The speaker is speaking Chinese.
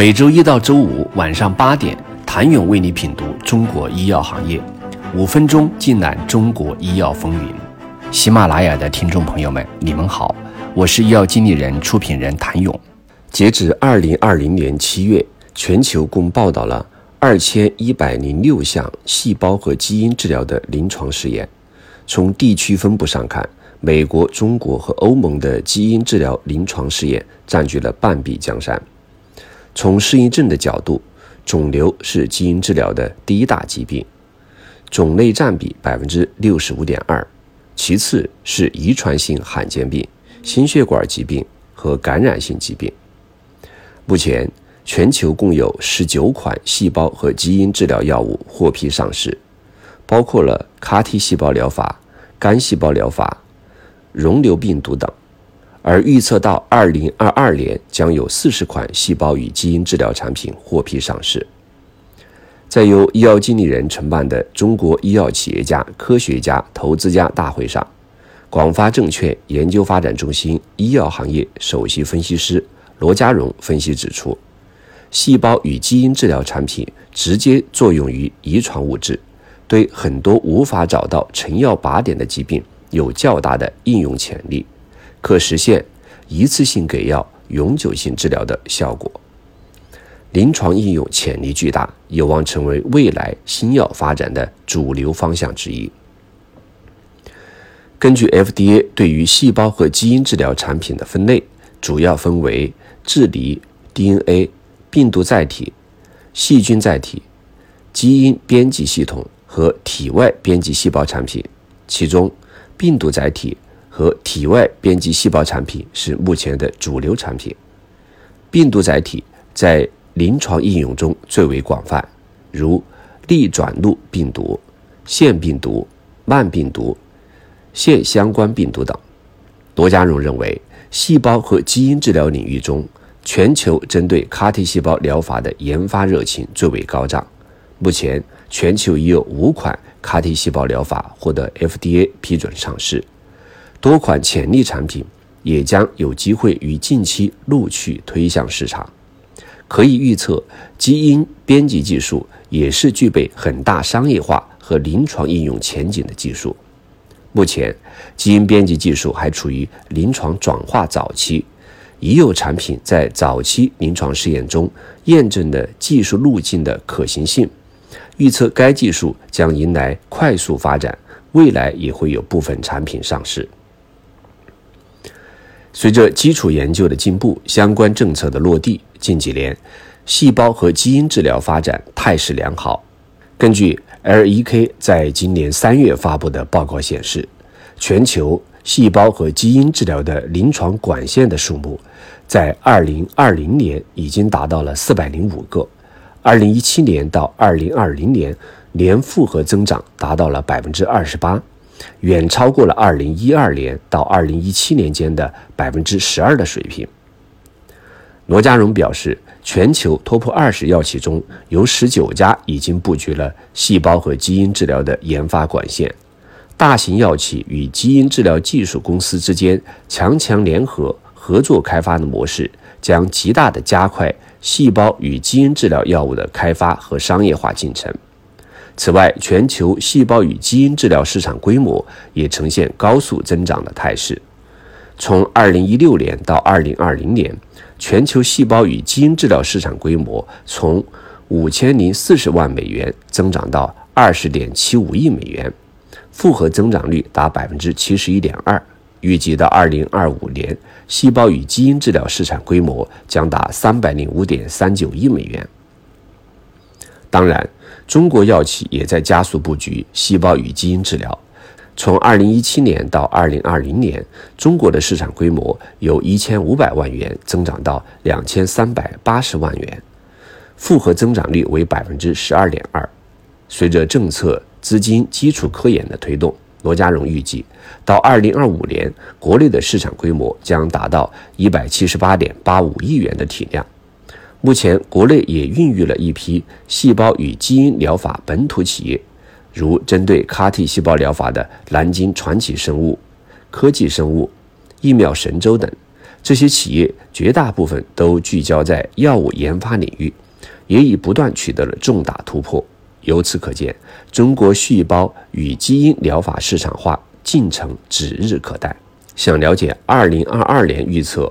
每周一到周五晚上八点，谭勇为你品读中国医药行业，五分钟尽览中国医药风云。喜马拉雅的听众朋友们，你们好，我是医药经理人、出品人谭勇。截至二零二零年七月，全球共报道了二千一百零六项细胞和基因治疗的临床试验。从地区分布上看，美国、中国和欧盟的基因治疗临床试验占据了半壁江山。从适应症的角度，肿瘤是基因治疗的第一大疾病，种类占比百分之六十五点二，其次是遗传性罕见病、心血管疾病和感染性疾病。目前，全球共有十九款细胞和基因治疗药物获批上市，包括了 CAR-T 细胞疗法、干细胞疗法、溶瘤病毒等。而预测到二零二二年将有四十款细胞与基因治疗产品获批上市。在由医药经理人承办的中国医药企业家、科学家、投资家大会上，广发证券研究发展中心医药行业首席分析师罗家荣分析指出，细胞与基因治疗产品直接作用于遗传物质，对很多无法找到成药靶点的疾病有较大的应用潜力。可实现一次性给药、永久性治疗的效果，临床应用潜力巨大，有望成为未来新药发展的主流方向之一。根据 FDA 对于细胞和基因治疗产品的分类，主要分为质离、DNA、病毒载体、细菌载体、基因编辑系统和体外编辑细胞产品，其中病毒载体。和体外编辑细胞产品是目前的主流产品。病毒载体在临床应用中最为广泛，如逆转录病毒、腺病毒、慢病毒、腺相关病毒等。罗家荣认为，细胞和基因治疗领域中，全球针对 CAR-T 细胞疗法的研发热情最为高涨。目前，全球已有五款 CAR-T 细胞疗法获得 FDA 批准上市。多款潜力产品也将有机会于近期陆续推向市场。可以预测，基因编辑技术也是具备很大商业化和临床应用前景的技术。目前，基因编辑技术还处于临床转化早期，已有产品在早期临床试验中验证的技术路径的可行性。预测该技术将迎来快速发展，未来也会有部分产品上市。随着基础研究的进步，相关政策的落地，近几年，细胞和基因治疗发展态势良好。根据 L.E.K 在今年三月发布的报告显示，全球细胞和基因治疗的临床管线的数目，在2020年已经达到了405个，2017年到2020年年复合增长达到了28%。远超过了2012年到2017年间的百分之十二的水平。罗家荣表示，全球 TOP 二十药企中有十九家已经布局了细胞和基因治疗的研发管线，大型药企与基因治疗技术公司之间强强联合合作开发的模式，将极大的加快细胞与基因治疗药物的开发和商业化进程。此外，全球细胞与基因治疗市场规模也呈现高速增长的态势。从2016年到2020年，全球细胞与基因治疗市场规模从5040万美元增长到20.75亿美元，复合增长率达71.2%。预计到2025年，细胞与基因治疗市场规模将达305.39亿美元。当然。中国药企也在加速布局细胞与基因治疗。从2017年到2020年，中国的市场规模由1500万元增长到2380万元，复合增长率为百分之12.2%。随着政策、资金、基础科研的推动，罗家荣预计到2025年，国内的市场规模将达到178.85亿元的体量。目前，国内也孕育了一批细胞与基因疗法本土企业，如针对 CAR-T 细胞疗法的南京传奇生物、科技生物、疫苗神州等，这些企业绝大部分都聚焦在药物研发领域，也已不断取得了重大突破。由此可见，中国细胞与基因疗法市场化进程指日可待。想了解2022年预测